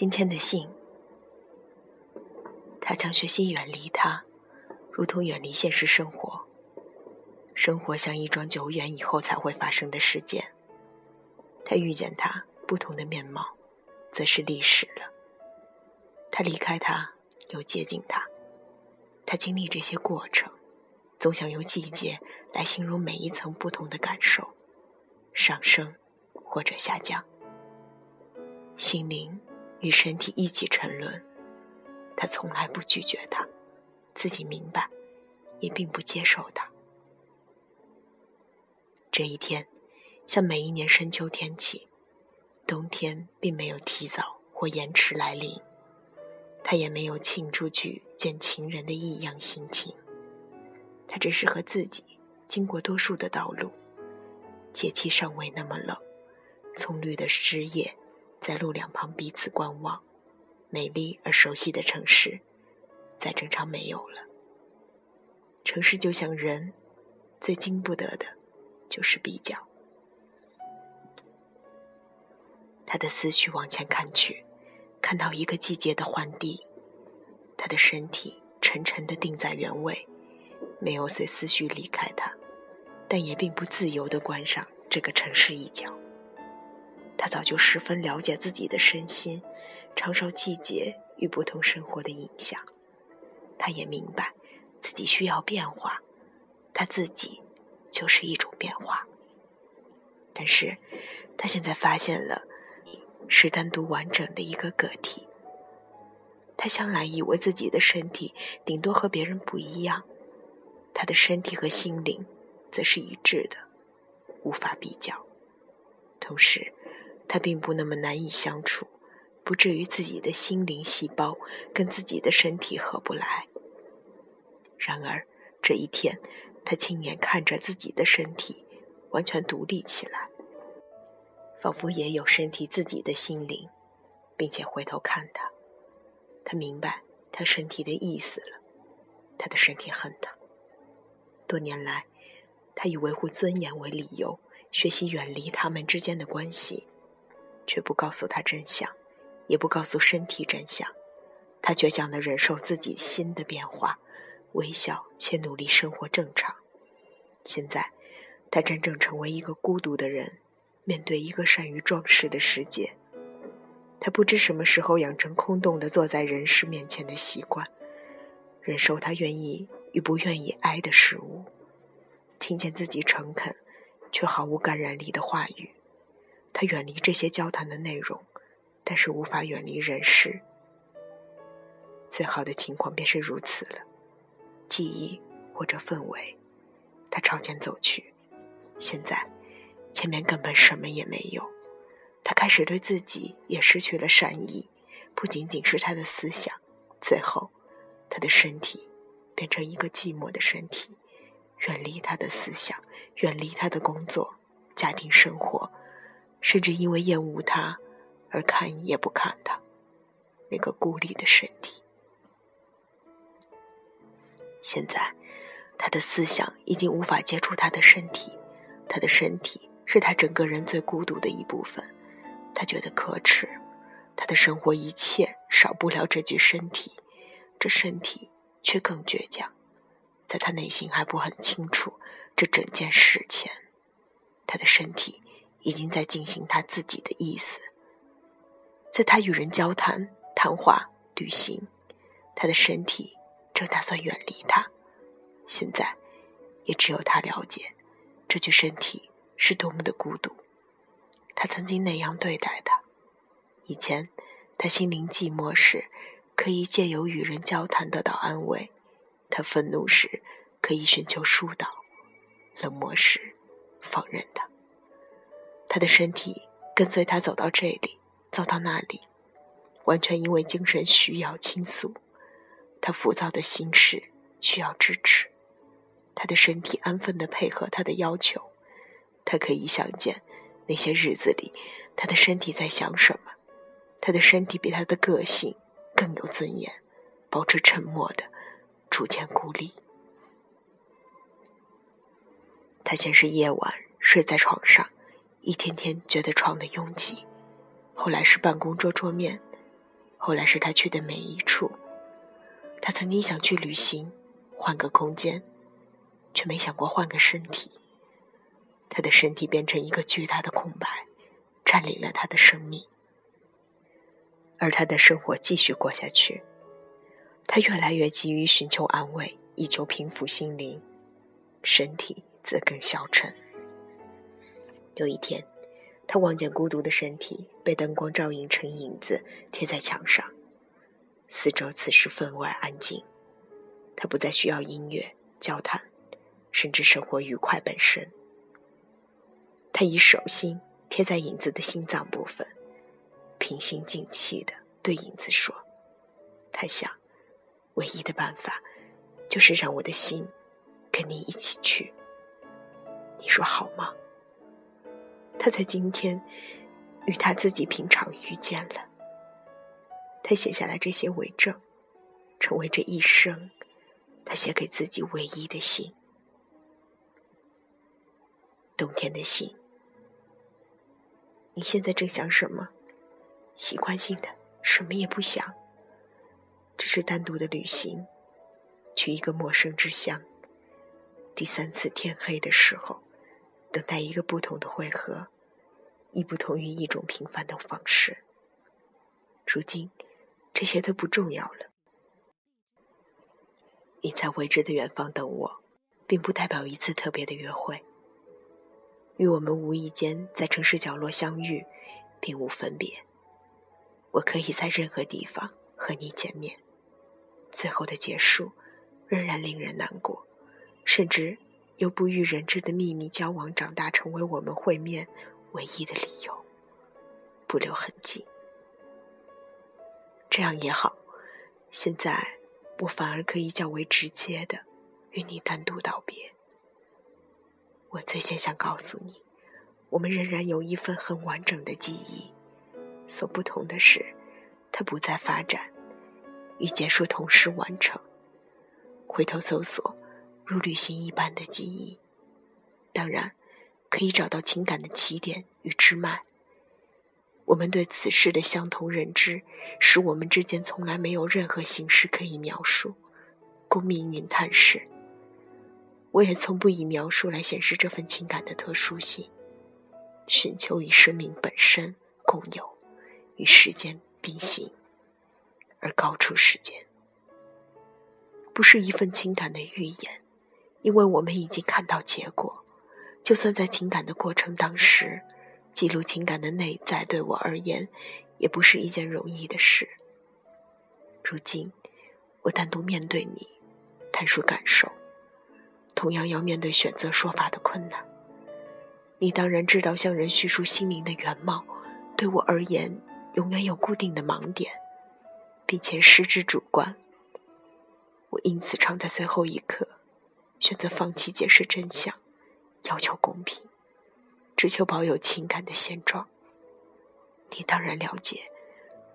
今天的信，他将学习远离他，如同远离现实生活。生活像一桩久远以后才会发生的事件。他遇见他不同的面貌，则是历史了。他离开他，又接近他。他经历这些过程，总想用季节来形容每一层不同的感受：上升或者下降。心灵与身体一起沉沦。他从来不拒绝他，自己明白，也并不接受他。这一天，像每一年深秋天气，冬天并没有提早或延迟来临，他也没有庆祝去见情人的异样心情。他只是和自己经过多数的道路，节气尚未那么冷，葱绿的枝叶在路两旁彼此观望，美丽而熟悉的城市，在正常没有了。城市就像人，最经不得的。就是比较，他的思绪往前看去，看到一个季节的换地，他的身体沉沉的定在原位，没有随思绪离开他，但也并不自由的关上这个城市一角。他早就十分了解自己的身心，承受季节与不同生活的影响，他也明白自己需要变化，他自己。就是一种变化，但是他现在发现了，是单独完整的一个个体。他向来以为自己的身体顶多和别人不一样，他的身体和心灵则是一致的，无法比较。同时，他并不那么难以相处，不至于自己的心灵细胞跟自己的身体合不来。然而这一天。他亲眼看着自己的身体完全独立起来，仿佛也有身体自己的心灵，并且回头看他，他明白他身体的意思了。他的身体恨他。多年来，他以维护尊严为理由，学习远离他们之间的关系，却不告诉他真相，也不告诉身体真相。他倔强地忍受自己心的变化。微笑且努力生活正常。现在，他真正成为一个孤独的人，面对一个善于装饰的世界。他不知什么时候养成空洞的坐在人世面前的习惯，忍受他愿意与不愿意挨的事物，听见自己诚恳却毫无感染力的话语。他远离这些交谈的内容，但是无法远离人世。最好的情况便是如此了。记忆或者氛围，他朝前走去。现在，前面根本什么也没有。他开始对自己也失去了善意，不仅仅是他的思想。最后，他的身体变成一个寂寞的身体，远离他的思想，远离他的工作、家庭生活，甚至因为厌恶他而看也不看他那个孤立的身体。现在，他的思想已经无法接触他的身体，他的身体是他整个人最孤独的一部分。他觉得可耻，他的生活一切少不了这具身体，这身体却更倔强。在他内心还不很清楚这整件事前，他的身体已经在进行他自己的意思。在他与人交谈、谈话、旅行，他的身体。正打算远离他，现在也只有他了解这具身体是多么的孤独。他曾经那样对待他，以前他心灵寂寞时可以借由与人交谈得到安慰，他愤怒时可以寻求疏导，冷漠时放任他。他的身体跟随他走到这里，走到那里，完全因为精神需要倾诉。他浮躁的心事需要支持，他的身体安分的配合他的要求。他可以想见那些日子里，他的身体在想什么。他的身体比他的个性更有尊严，保持沉默的，逐渐孤立。他先是夜晚睡在床上，一天天觉得床的拥挤，后来是办公桌桌面，后来是他去的每一处。他曾经想去旅行，换个空间，却没想过换个身体。他的身体变成一个巨大的空白，占领了他的生命。而他的生活继续过下去，他越来越急于寻求安慰，以求平复心灵，身体则更消沉。有一天，他望见孤独的身体被灯光照映成影子，贴在墙上。四周此时分外安静，他不再需要音乐、交谈，甚至生活愉快本身。他以手心贴在影子的心脏部分，平心静气的对影子说：“他想，唯一的办法就是让我的心跟你一起去。你说好吗？”他在今天与他自己平常遇见了。他写下来这些为证，成为这一生他写给自己唯一的信。冬天的信。你现在正想什么？习惯性的什么也不想，只是单独的旅行，去一个陌生之乡。第三次天黑的时候，等待一个不同的汇合，亦不同于一种平凡的方式。如今。这些都不重要了。你在未知的远方等我，并不代表一次特别的约会。与我们无意间在城市角落相遇，并无分别。我可以在任何地方和你见面。最后的结束，仍然令人难过，甚至由不与人知的秘密交往长大，成为我们会面唯一的理由，不留痕迹。这样也好，现在我反而可以较为直接的与你单独道别。我最先想告诉你，我们仍然有一份很完整的记忆，所不同的是，它不再发展，与结束同时完成。回头搜索，如旅行一般的记忆，当然可以找到情感的起点与支脉。我们对此事的相同认知，使我们之间从来没有任何形式可以描述，供命运探视。我也从不以描述来显示这份情感的特殊性，寻求与生命本身共有，与时间并行，而高出时间。不是一份情感的预言，因为我们已经看到结果，就算在情感的过程当时。记录情感的内在，对我而言，也不是一件容易的事。如今，我单独面对你，谈述感受，同样要面对选择说法的困难。你当然知道，向人叙述心灵的原貌，对我而言，永远有固定的盲点，并且失之主观。我因此常在最后一刻，选择放弃解释真相，要求公平。只求保有情感的现状。你当然了解，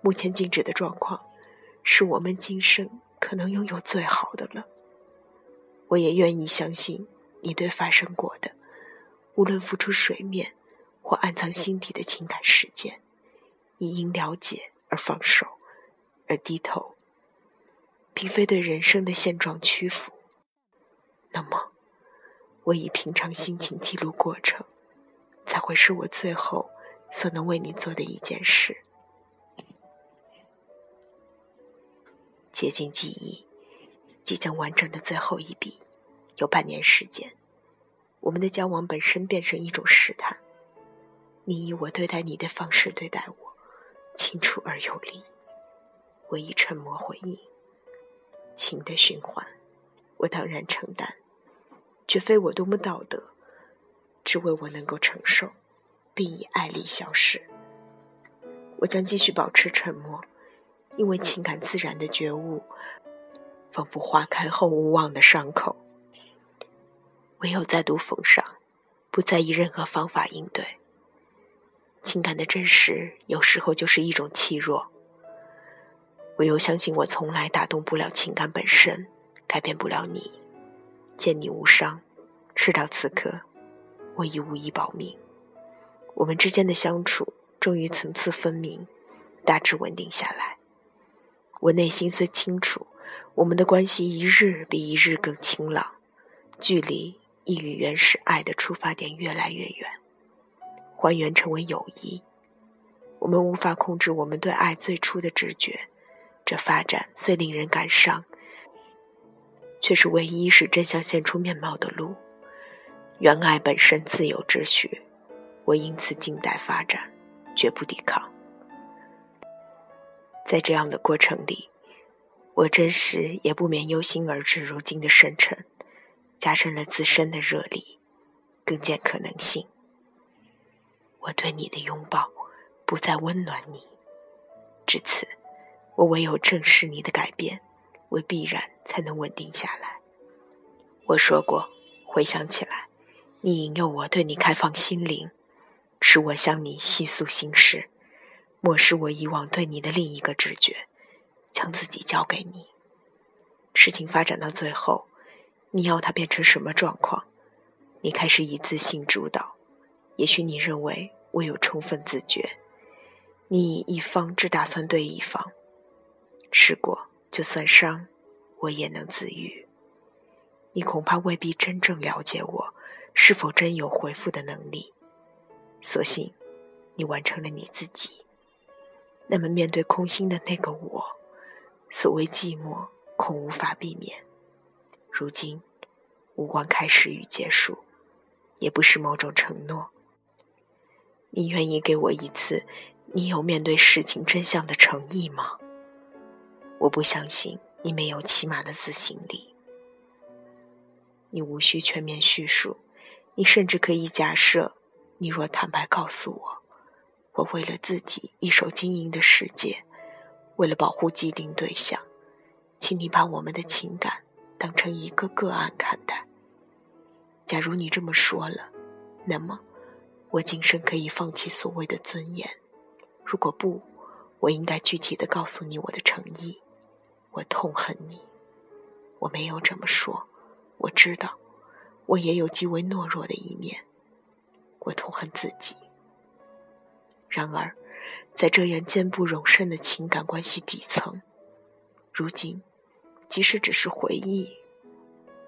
目前静止的状况，是我们今生可能拥有最好的了。我也愿意相信，你对发生过的，无论浮出水面或暗藏心底的情感事件，你因了解而放手，而低头，并非对人生的现状屈服。那么，我以平常心情记录过程。才会是我最后所能为你做的一件事。接近记忆，即将完整的最后一笔，有半年时间。我们的交往本身变成一种试探。你以我对待你的方式对待我，清楚而有力。我以沉默回应。情的循环，我当然承担，绝非我多么道德。只为我能够承受，并以爱力消失。我将继续保持沉默，因为情感自然的觉悟，仿佛花开后无望的伤口。唯有再度缝上，不再以任何方法应对。情感的真实，有时候就是一种气弱。唯有相信，我从来打动不了情感本身，改变不了你。见你无伤，事到此刻。我已无以保命，我们之间的相处终于层次分明，大致稳定下来。我内心虽清楚，我们的关系一日比一日更清朗，距离亦与原始爱的出发点越来越远，还原成为友谊。我们无法控制我们对爱最初的直觉，这发展虽令人感伤，却是唯一使真相现出面貌的路。原爱本身自有秩序，我因此静待发展，绝不抵抗。在这样的过程里，我真实也不免忧心而至如今的深沉，加深了自身的热力，更见可能性。我对你的拥抱。不再温暖你，至此，我唯有正视你的改变，为必然才能稳定下来。我说过，回想起来，你引诱我对你开放心灵，使我向你细诉心事，漠视我以往对你的另一个直觉，将自己交给你。事情发展到最后，你要它变成什么状况？你开始以自信主导，也许你认为我有充分自觉。你以一方只打算对一方，试过就算伤，我也能自愈。你恐怕未必真正了解我，是否真有回复的能力？所幸，你完成了你自己。那么，面对空心的那个我，所谓寂寞，恐无法避免。如今，无关开始与结束，也不是某种承诺。你愿意给我一次？你有面对事情真相的诚意吗？我不相信你没有起码的自信力。你无需全面叙述，你甚至可以假设：你若坦白告诉我，我为了自己一手经营的世界，为了保护既定对象，请你把我们的情感当成一个个案看待。假如你这么说了，那么我今生可以放弃所谓的尊严。如果不，我应该具体的告诉你我的诚意。我痛恨你，我没有这么说。我知道，我也有极为懦弱的一面。我痛恨自己。然而，在这样坚不容身的情感关系底层，如今，即使只是回忆，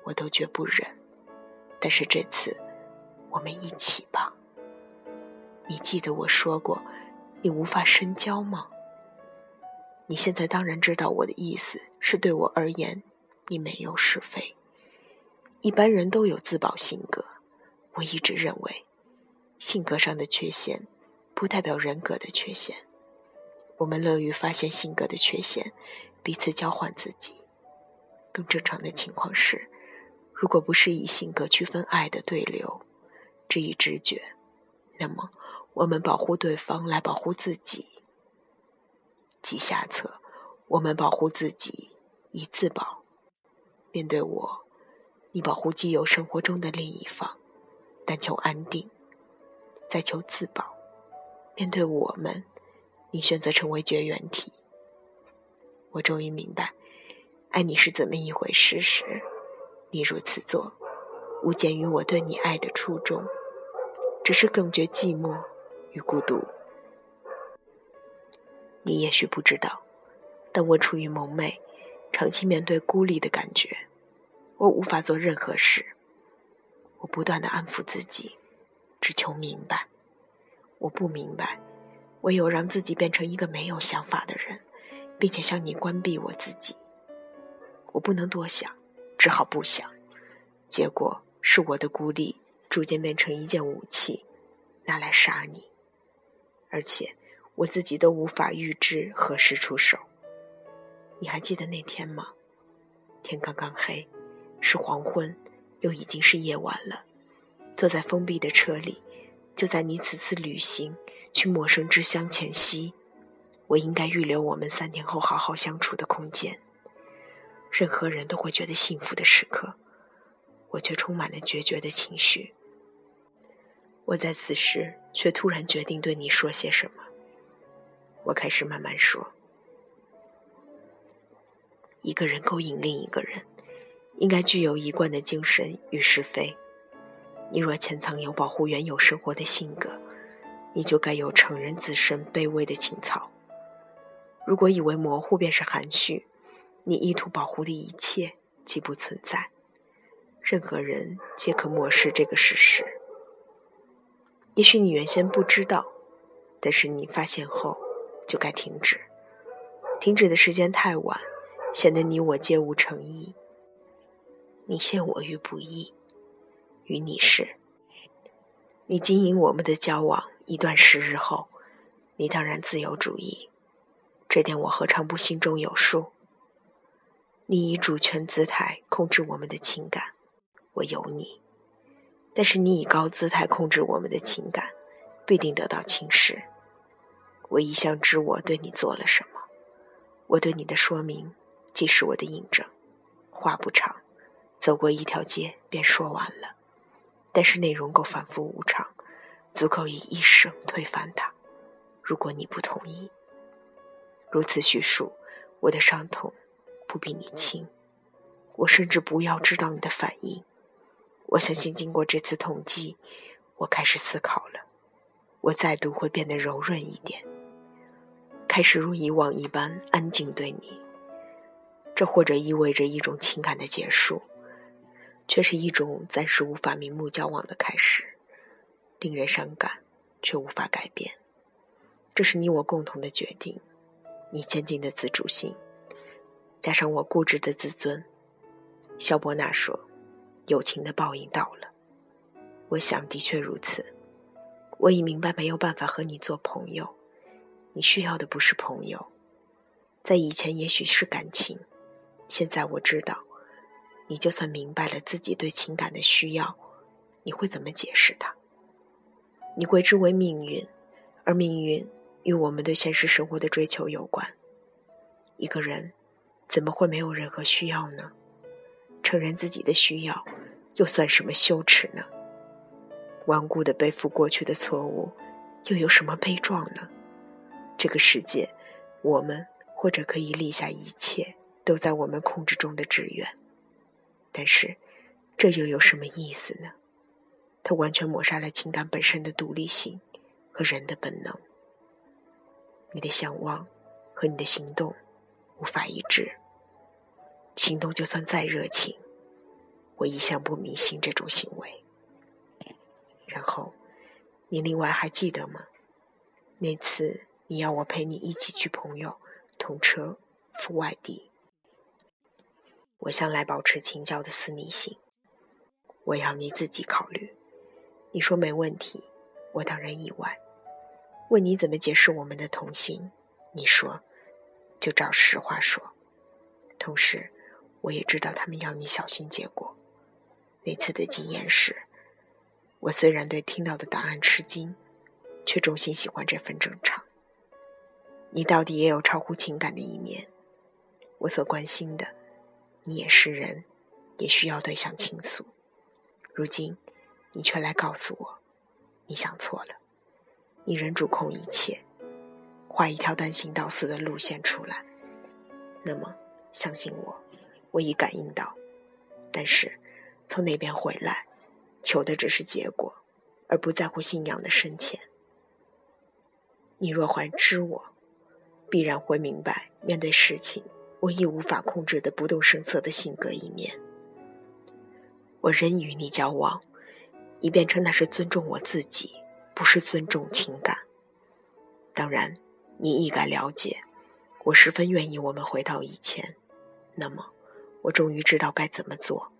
我都绝不忍。但是这次，我们一起吧。你记得我说过。你无法深交吗？你现在当然知道我的意思，是对我而言，你没有是非。一般人都有自保性格，我一直认为，性格上的缺陷不代表人格的缺陷。我们乐于发现性格的缺陷，彼此交换自己。更正常的情况是，如果不是以性格区分爱的对流，这一直觉，那么。我们保护对方来保护自己，即下策。我们保护自己以自保。面对我，你保护既有生活中的另一方，但求安定，再求自保。面对我们，你选择成为绝缘体。我终于明白，爱你是怎么一回事时，你如此做，无减于我对你爱的初衷，只是更觉寂寞。与孤独，你也许不知道，当我处于蒙昧、长期面对孤立的感觉，我无法做任何事。我不断的安抚自己，只求明白。我不明白，唯有让自己变成一个没有想法的人，并且向你关闭我自己。我不能多想，只好不想。结果是我的孤立逐渐变成一件武器，拿来杀你。而且我自己都无法预知何时出手。你还记得那天吗？天刚刚黑，是黄昏，又已经是夜晚了。坐在封闭的车里，就在你此次旅行去陌生之乡前夕，我应该预留我们三天后好好相处的空间。任何人都会觉得幸福的时刻，我却充满了决绝的情绪。我在此时却突然决定对你说些什么。我开始慢慢说：一个人勾引另一个人，应该具有一贯的精神与是非。你若潜藏有保护原有生活的性格，你就该有承认自身卑微的情操。如果以为模糊便是含蓄，你意图保护的一切既不存在。任何人皆可漠视这个事实。也许你原先不知道，但是你发现后就该停止。停止的时间太晚，显得你我皆无诚意。你陷我于不义，与你是。你经营我们的交往一段时日后，你当然自由主义，这点我何尝不心中有数？你以主权姿态控制我们的情感。我有你，但是你以高姿态控制我们的情感，必定得到轻视。我一向知我对你做了什么，我对你的说明即是我的印证。话不长，走过一条街便说完了，但是内容够反复无常，足够以一生推翻它。如果你不同意，如此叙述，我的伤痛不比你轻。我甚至不要知道你的反应。我相信，经过这次统计，我开始思考了。我再度会变得柔润一点，开始如以往一般安静对你。这或者意味着一种情感的结束，却是一种暂时无法明目交往的开始，令人伤感，却无法改变。这是你我共同的决定，你坚定的自主性，加上我固执的自尊。肖伯纳说。友情的报应到了，我想的确如此。我已明白没有办法和你做朋友，你需要的不是朋友，在以前也许是感情，现在我知道，你就算明白了自己对情感的需要，你会怎么解释它？你归之为命运，而命运与我们对现实生活的追求有关。一个人怎么会没有任何需要呢？承认自己的需要。又算什么羞耻呢？顽固的背负过去的错误，又有什么悲壮呢？这个世界，我们或者可以立下一切都在我们控制中的志愿，但是，这又有什么意思呢？它完全抹杀了情感本身的独立性和人的本能。你的向往和你的行动无法一致，行动就算再热情。我一向不迷信这种行为。然后，你另外还记得吗？那次你要我陪你一起去朋友同车赴外地。我向来保持请教的私密性，我要你自己考虑。你说没问题，我当然意外。问你怎么解释我们的同行，你说就照实话说。同时，我也知道他们要你小心结果。那次的经验是，我虽然对听到的答案吃惊，却衷心喜欢这份正常。你到底也有超乎情感的一面，我所关心的，你也是人，也需要对象倾诉。如今，你却来告诉我，你想错了，你仍主控一切，画一条单行道似的路线出来。那么，相信我，我已感应到，但是。从那边回来，求的只是结果，而不在乎信仰的深浅。你若还知我，必然会明白，面对事情，我亦无法控制的不动声色的性格一面。我仍与你交往，以便称那是尊重我自己，不是尊重情感。当然，你亦该了解，我十分愿意我们回到以前。那么，我终于知道该怎么做。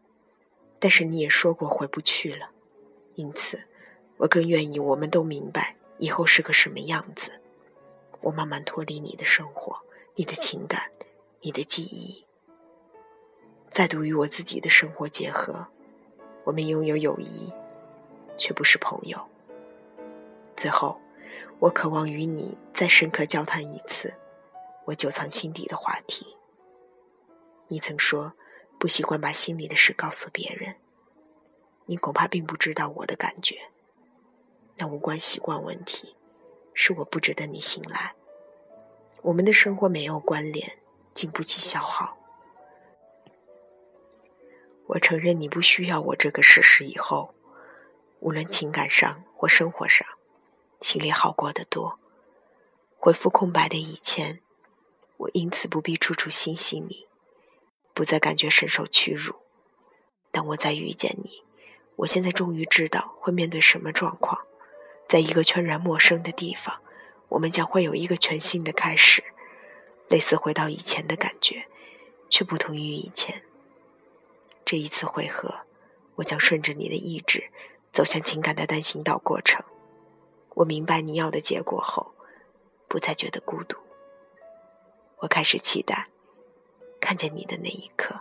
但是你也说过回不去了，因此，我更愿意我们都明白以后是个什么样子。我慢慢脱离你的生活、你的情感、你的记忆，再度与我自己的生活结合。我们拥有友谊，却不是朋友。最后，我渴望与你再深刻交谈一次我久藏心底的话题。你曾说。不习惯把心里的事告诉别人，你恐怕并不知道我的感觉。那无关习惯问题，是我不值得你信赖。我们的生活没有关联，经不起消耗。我承认你不需要我这个事实以后，无论情感上或生活上，心里好过得多。回复空白的以前，我因此不必处处心系你，不再感觉深受屈辱。当我再遇见你，我现在终于知道会面对什么状况。在一个全然陌生的地方，我们将会有一个全新的开始，类似回到以前的感觉，却不同于以前。这一次会合，我将顺着你的意志，走向情感的单行道过程。我明白你要的结果后，不再觉得孤独。我开始期待看见你的那一刻。